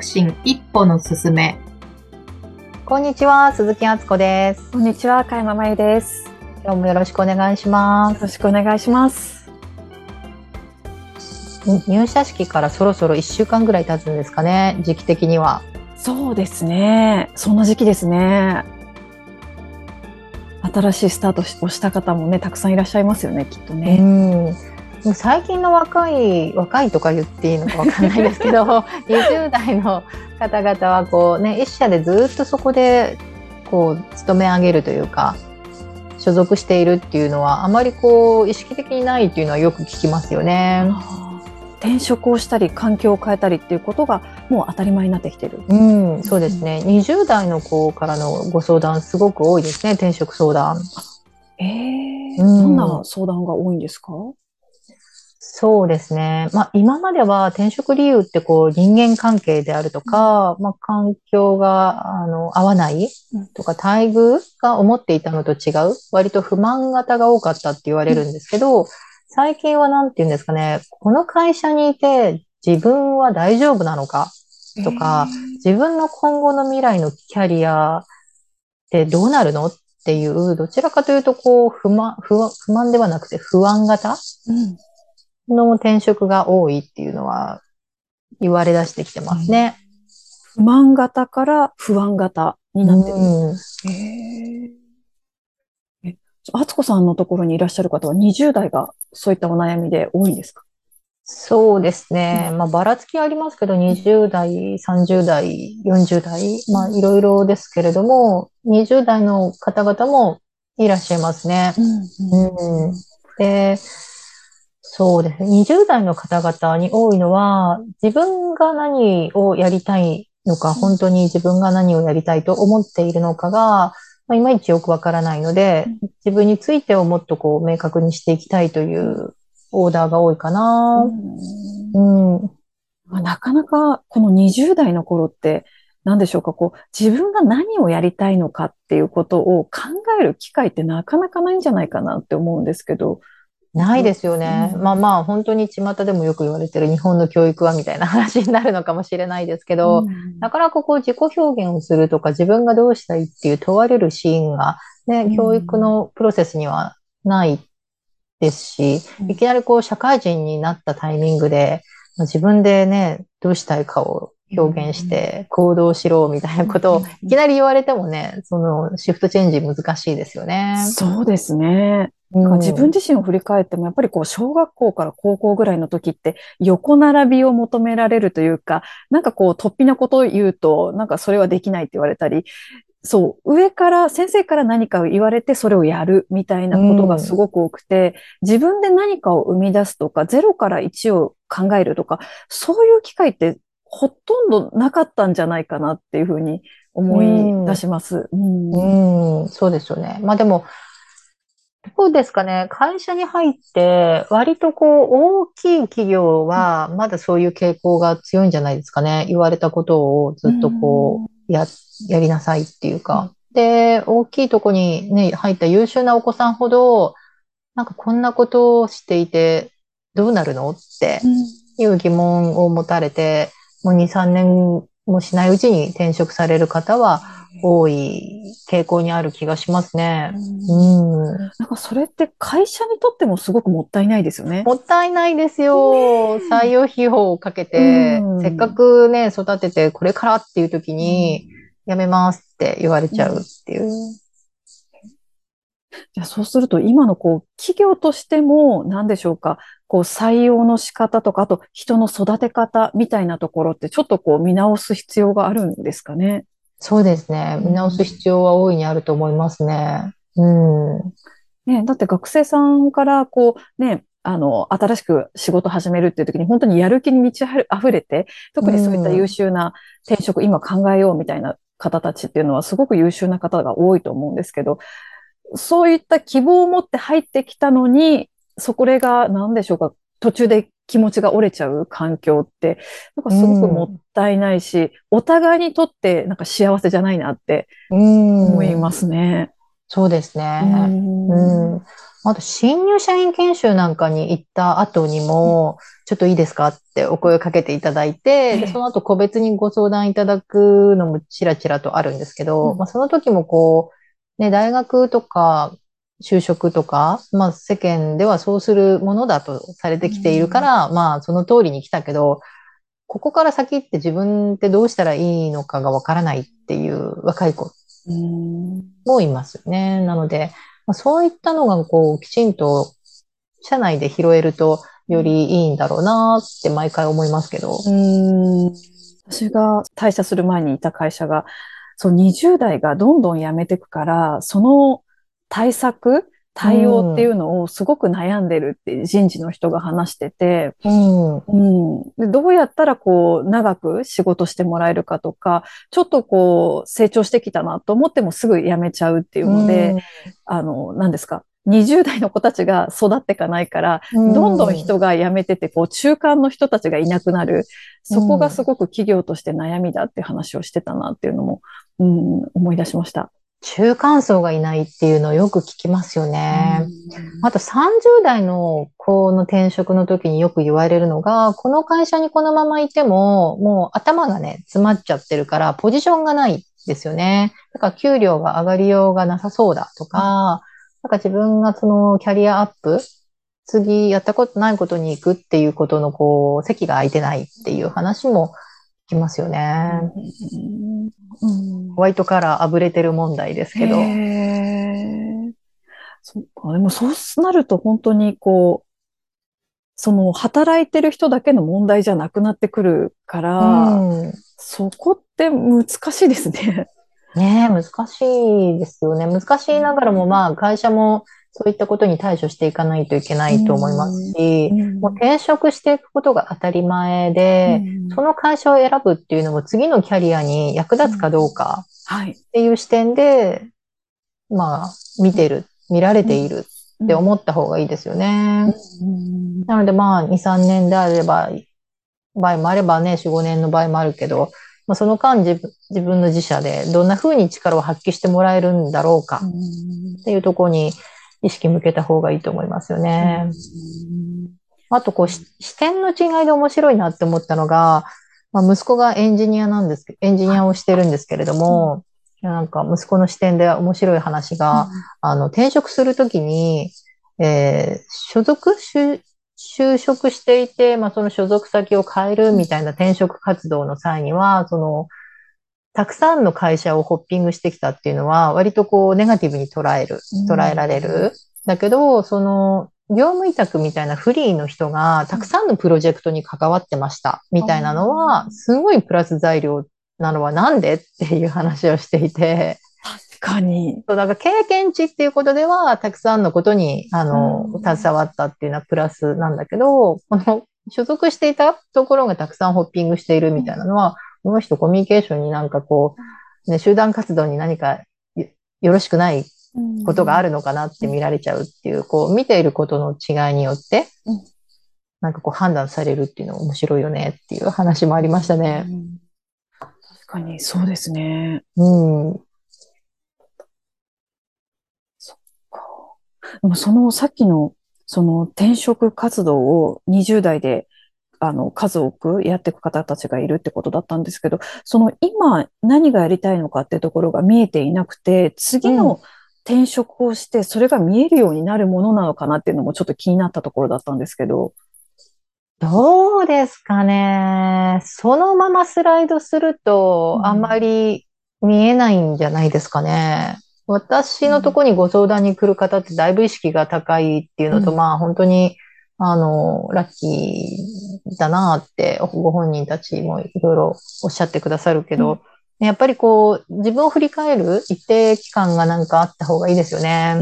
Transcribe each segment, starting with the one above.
促進一歩の進め。こんにちは、鈴木敦子です。こんにちは、かやままゆです。よ今日もよろしくお願いします。ろしくお願いします。入社式からそろそろ1週間ぐらい経つんですかね、時期的には。そうですね。そんな時期ですね。新しいスタートをした方もね、たくさんいらっしゃいますよね、きっとうね。ん。もう最近の若い、若いとか言っていいのかわかんないですけど、20代の方々はこうね、一社でずっとそこでこう勤め上げるというか、所属しているっていうのはあまりこう意識的にないっていうのはよく聞きますよね。転職をしたり、環境を変えたりっていうことがもう当たり前になってきてる。うん、そうですね。20代の子からのご相談すごく多いですね、転職相談。ええうんどんな相談が多いんですか？そうですね。まあ今までは転職理由ってこう人間関係であるとか、まあ環境があの合わないうん。とか待遇が思っていたのと違う、割と不満型が多かったって言われるんですけど、最近はなんて言うんですかね、この会社にいて自分は大丈夫なのかとか、自分の今後の未来のキャリアってどうなるの？っていう、どちらかというと、こう、不満、不安不満ではなくて不安型うんの転職が多いっていうのは言われ出してきてますね。不満型から不安型になってる。うんへえ。え、あつこさんのところにいらっしゃる方は20代がそういったお悩みで多いんですか？そうですね。まあ、ばらつきありますけど、20代、30代、40代、まあ、いろいろですけれども、20代の方々もいらっしゃいますね。うんで、そうですね。20代の方々に多いのは、自分が何をやりたいのか、本当に自分が何をやりたいと思っているのかが、まあ、いまいちよくわからないので、自分についてをもっとこう明確にしていきたいというオーダーが多いかな。うんうん。まあなかなかこの20代の頃って何でしょうか、こう自分が何をやりたいのかっていうことを考える機会ってなかなかないんじゃないかなって思うんですけど。ないですよね。うん。まあまあ、本当に巷でもよく言われてる日本の教育はみたいな話になるのかもしれないですけど、うん。なかなかこう自己表現をするとか自分がどうしたいっていう問われるシーンがね、うん。教育のプロセスにはないですし、うん。いきなりこう社会人になったタイミングで、まあ自分でね、どうしたいかを表現して行動しろみたいなことをいきなり言われてもね、そのシフトチェンジ難しいですよね。そうですね。うん。自分自身を振り返っても、やっぱりこう、小学校から高校ぐらいの時って、横並びを求められるというか、なんかこう、突飛なことを言うと、なんかそれはできないって言われたり、そう、上から、先生から何かを言われて、それをやるみたいなことがすごく多くて、自分で何かを生み出すとか、0から1を考えるとか、そういう機会ってほとんどなかったんじゃないかなっていうふうに思い出します。うん。うん、そうですよね。まあでも、どうですかね。会社に入って、割とこう、大きい企業は、まだそういう傾向が強いんじゃないですかね。言われたことをずっとこう、や、やりなさいっていうか。で、大きいとこにね、入った優秀なお子さんほど、なんかこんなことをしていて、どうなるのっていう疑問を持たれて、もう2、3年もしないうちに転職される方は多い傾向にある気がしますね。うんうん。なんかそれって会社にとってもすごくもったいないですよね。もったいないですよ。採用費用をかけてう、んせっかくね、育ててこれからっていう時に、辞めますって言われちゃうっていう。じゃあそうすると今のこう企業としても何でしょうか、こう採用の仕方とか、あと人の育て方みたいなところってちょっとこう見直す必要があるんですかね？そうですね。見直す必要は大いにあると思いますね。うん。ね、だって学生さんからこうね、あの、新しく仕事始めるっていう時に本当にやる気に満ち溢れて、特にそういった優秀な転職、今考えようみたいな方たちっていうのはすごく優秀な方が多いと思うんですけど、そういった希望を持って入ってきたのに、そこが何でしょうか、途中で気持ちが折れちゃう環境って、なんかすごくもったいないし、お互いにとってなんか幸せじゃないなってうん。思いますね。そうですうね。ん。うん。あと、新入社員研修なんかに行った後にも、ちょっといいですかってお声をかけていただいて、で、ええその後個別にご相談いただくのもちらちらとあるんですけど、うんまあ、その時もこう、ね、大学とか、就職とか、まあ、世間ではそうするものだとされてきているから、まあ、その通りに来たけど、ここから先って自分ってどうしたらいいのかがわからないっていう若い子うん。もいますよね。なので、まあ、そういったのがこう、きちんと社内で拾えるとよりいいんだろうなって毎回思いますけど。うん。私が退社する前にいた会社が、そう、20代がどんどん辞めていくから、その対策、対応っていうのをすごく悩んでるって人事の人が話してて、うん。うん。で、どうやったらこう、長く仕事してもらえるかとか、ちょっとこう、成長してきたなと思ってもすぐ辞めちゃうっていうので、あの、何ですか。20代の子たちが育っていかないから、うんどんどん人が辞めてて、こう、中間の人たちがいなくなる。そこがすごく企業として悩みだって話をしてたなっていうのも、うん、思い出しました。中間層がいないっていうのをよく聞きますよね。あと30代の子の転職の時によく言われるのが、この会社にこのままいても、もう頭がね、詰まっちゃってるから、ポジションがないですよね。だから給料が上がりようがなさそうだとか、なんか自分がそのキャリアアップ、次やったことないことに行くっていうことのこう、席が空いてないっていう話も聞きますよね。うんホワイトカラーあぶれてる問題ですけど。そっか。でもそうなると本当にこう、その働いてる人だけの問題じゃなくなってくるから、うんそこって難しいですね。ねえ、難しいですよね。難しいながらも、まあ、会社もそういったことに対処していかないといけないと思いますし、もう転職していくことが当たり前で、その会社を選ぶっていうのも次のキャリアに役立つかどうかはい。っていう視点で、まあ、見てる、見られているって思った方がいいですよね。うん。なのでまあ、2、3年であれば、場合もあればね、4、5年の場合もあるけど、まあ、その間自分自分の自社でどんな風に力を発揮してもらえるんだろうかっていうところに意識向けた方がいいと思いますよね。あとこうし視点の違いで面白いなって思ったのが、まあ、息子がエンジニアなんですけど、エンジニアをしてるんですけれども、なんか息子の視点で面白い話が、あの、転職するときに、えー所属就、就職していて、まあ、その所属先を変えるみたいな転職活動の際には、その、たくさんの会社をホッピングしてきたっていうのは、割とこう、ネガティブに捉える、捉えられる。だけど、その、業務委託みたいなフリーの人がたくさんのプロジェクトに関わってました、みたいなのは、すごいプラス材料なのはなんでっていう話をしていて、確かに。そう、だから経験値っていうことでは、たくさんのことに、あのうん、携わったっていうのはプラスなんだけど、この、所属していたところがたくさんホッピングしているみたいなのは、この人コミュニケーションになんかこう、ね、集団活動に何かよよろしくないことがあるのかなって見られちゃうっていう、こう、見ていることの違いによってうん、なんかこう判断されるっていうの面白いよねっていう話もありましたね。うん確かに、そうですね。うん。でもそのさっきの、その転職活動を20代で、あの、数多くやっていく方たちがいるってことだったんですけど、その今何がやりたいのかってところが見えていなくて、次の転職をして、それが見えるようになるものなのかなっていうのもちょっと気になったところだったんですけど。どうですかね。そのままスライドするとう、んあんまり見えないんじゃないですかね。私のとこにご相談に来る方ってだいぶ意識が高いっていうのと、うんまあ本当に、あの、ラッキーだなって、ご本人たちもいろいろおっしゃってくださるけど、やっぱりこう、自分を振り返る一定期間がなんかあった方がいいですよね。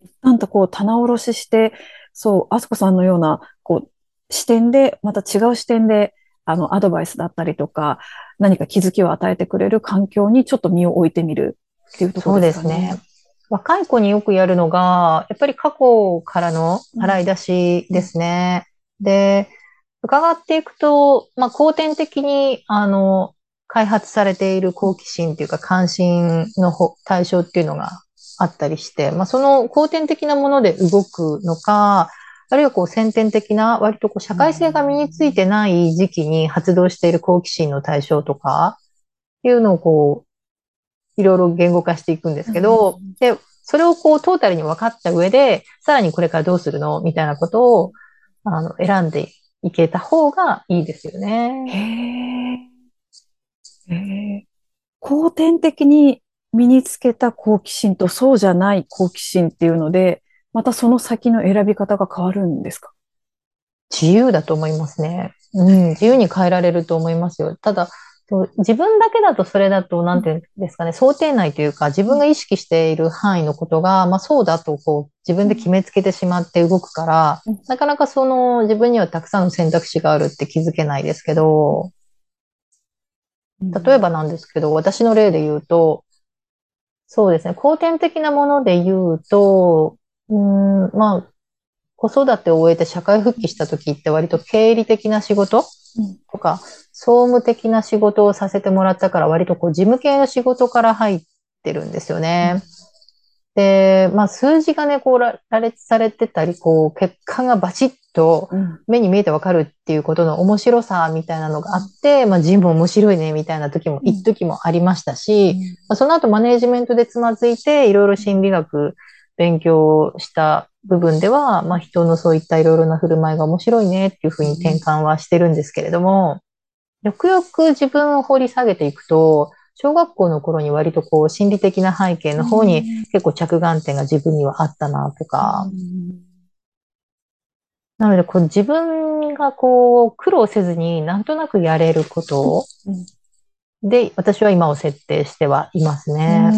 一旦とこう棚卸しして、そう、あすこさんのような、こう、視点で、また違う視点で、あの、アドバイスだったりとか、何か気づきを与えてくれる環境にちょっと身を置いてみるっていうとこそうろでかですすねね。。若い子によくやるのが、やっぱり過去からの払い出しですね。で、伺っていくと、まあ、後天的に、あの、開発されている好奇心っていうか関心のほ対象っていうのがあったりして、まあ、その後天的なもので動くのか、あるいはこう先天的な割とこう社会性が身についてない時期に発動している好奇心の対象とか、いうのをこう、いろいろ言語化していくんですけど、で、それをこうトータルに分かった上で、さらにこれからどうするの？みたいなことを、あの、選んでいけた方がいいですよね。へえ。へえ。後天的に身につけた好奇心とそうじゃない好奇心っていうので、またその先の選び方が変わるんですか？自由だと思いますね。うん、自由に変えられると思いますよ。ただ、自分だけだとそれだと、なんていうんですかね、想定内というか、自分が意識している範囲のことが、まあそうだと、こう、自分で決めつけてしまって動くから、なかなかその、自分にはたくさんの選択肢があるって気づけないですけど、例えばなんですけど、私の例で言うと、そうですね、後天的なもので言うと、うん、まあ、子育てを終えて社会復帰した時って割と経理的な仕事とか、総務的な仕事をさせてもらったから割とこう事務系の仕事から入ってるんですよね。で、まあ数字がね、こう羅列されてたり、こう結果がバチッと目に見えてわかるっていうことの面白さみたいなのがあって、まあ人も面白いねみたいな時も、一時もありましたし、まあ、その後マネージメントでつまずいて、いろいろ心理学勉強した部分では、まあ人のそういったいろいろな振る舞いが面白いねっていうふうに転換はしてるんですけれども、よくよく自分を掘り下げていくと、小学校の頃に割とこう心理的な背景の方に結構着眼点が自分にはあったなとか、なのでこう自分がこう苦労せずになんとなくやれることで私は今を設定してはいますね。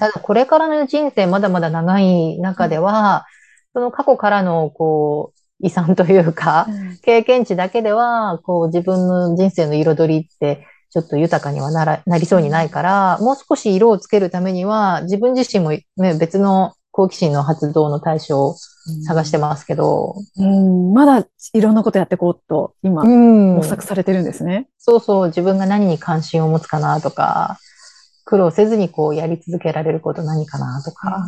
ただこれからの人生まだまだ長い中では、その過去からのこう遺産というか、経験値だけでは、こう自分の人生の彩りってちょっと豊かにはならなりそうにないから、もう少し色をつけるためには、自分自身も、ね、別の好奇心の発動の対象を探してますけど。うん、まだいろんなことやっていこうと、今、模索されてるんですね。そうそう、自分が何に関心を持つかなとか、苦労せずにこうやり続けられること何かなとか。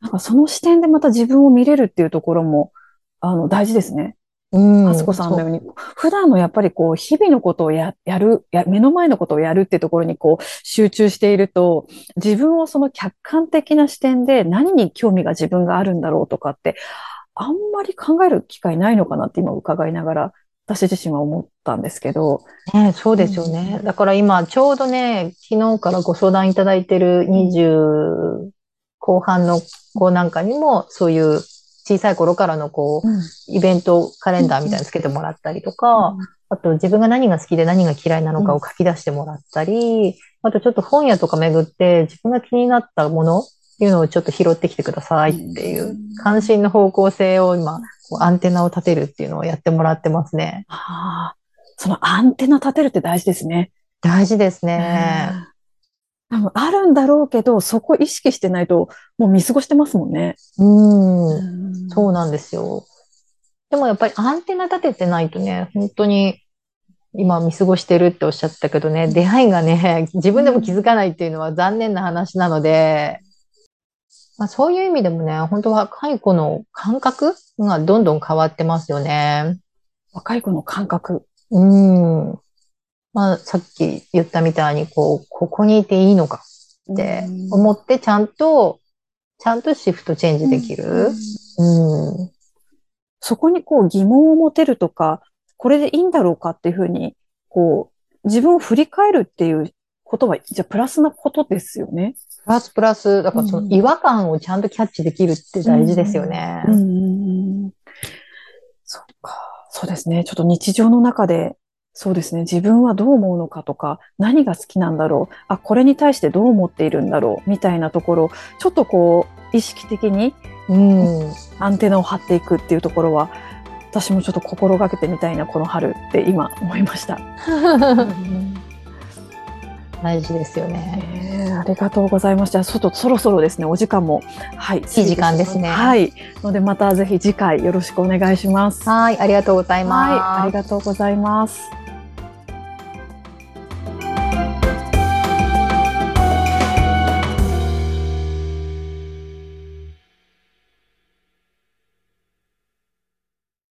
なんかその視点でまた自分を見れるっていうところも、あの、大事ですね。うん。あすこさんのように、普段のやっぱりこう、日々のことをや、やるや、目の前のことをやるっていうところにこう、集中していると、自分をその客観的な視点で何に興味が自分があるんだろうとかって、あんまり考える機会ないのかなって今伺いながら私自身は思ったんですけど。ね、そうですよね。うん、だから今、ちょうどね、昨日からご相談いただいてる20後半の子なんかにも、そういう小さい頃からのこう、うん、イベントカレンダーみたいにつけてもらったりとか、うん、あと自分が何が好きで何が嫌いなのかを書き出してもらったり、あとちょっと本屋とか巡って自分が気になったものいうのをちょっと拾ってきてくださいっていう関心の方向性を今アンテナを立てるっていうのをやってもらってますね。ああ、そのアンテナ立てるって大事ですね。大事ですね。多分あるんだろうけど、そこ意識してないと、もう見過ごしてますもんね。うん。そうなんですよ。でもやっぱりアンテナ立ててないとね、本当に今見過ごしてるっておっしゃったけどね、出会いがね、自分でも気づかないっていうのは残念な話なので、まあ、そういう意味でもね、本当若い子の感覚がどんどん変わってますよね。若い子の感覚。うん。まあ、さっき言ったみたいに、こう、ここにいていいのかって思って、ちゃんと、ちゃんとシフトチェンジできる。うん。そこにこう疑問を持てるとか、これでいいんだろうかっていうふうに、こう、自分を振り返るっていうことは、じゃあプラスなことですよね。プラスプラス、だからその違和感をちゃんとキャッチできるって大事ですよね。うん。そっか。そうですね。ちょっと日常の中で、そうですね。自分はどう思うのかとか、何が好きなんだろう。あ、これに対してどう思っているんだろう。みたいなところ、ちょっとこう、意識的に、うん、アンテナを張っていくっていうところは、私もちょっと心がけてみたいな、この春って今思いました。大事ですよね。えー、ありがとうございました。ちょっとそろそろですね、お時間も。はい。いい時間ですね。はい。ので、またぜひ次回よろしくお願いします。はい。ありがとうございます。はい。ありがとうございます。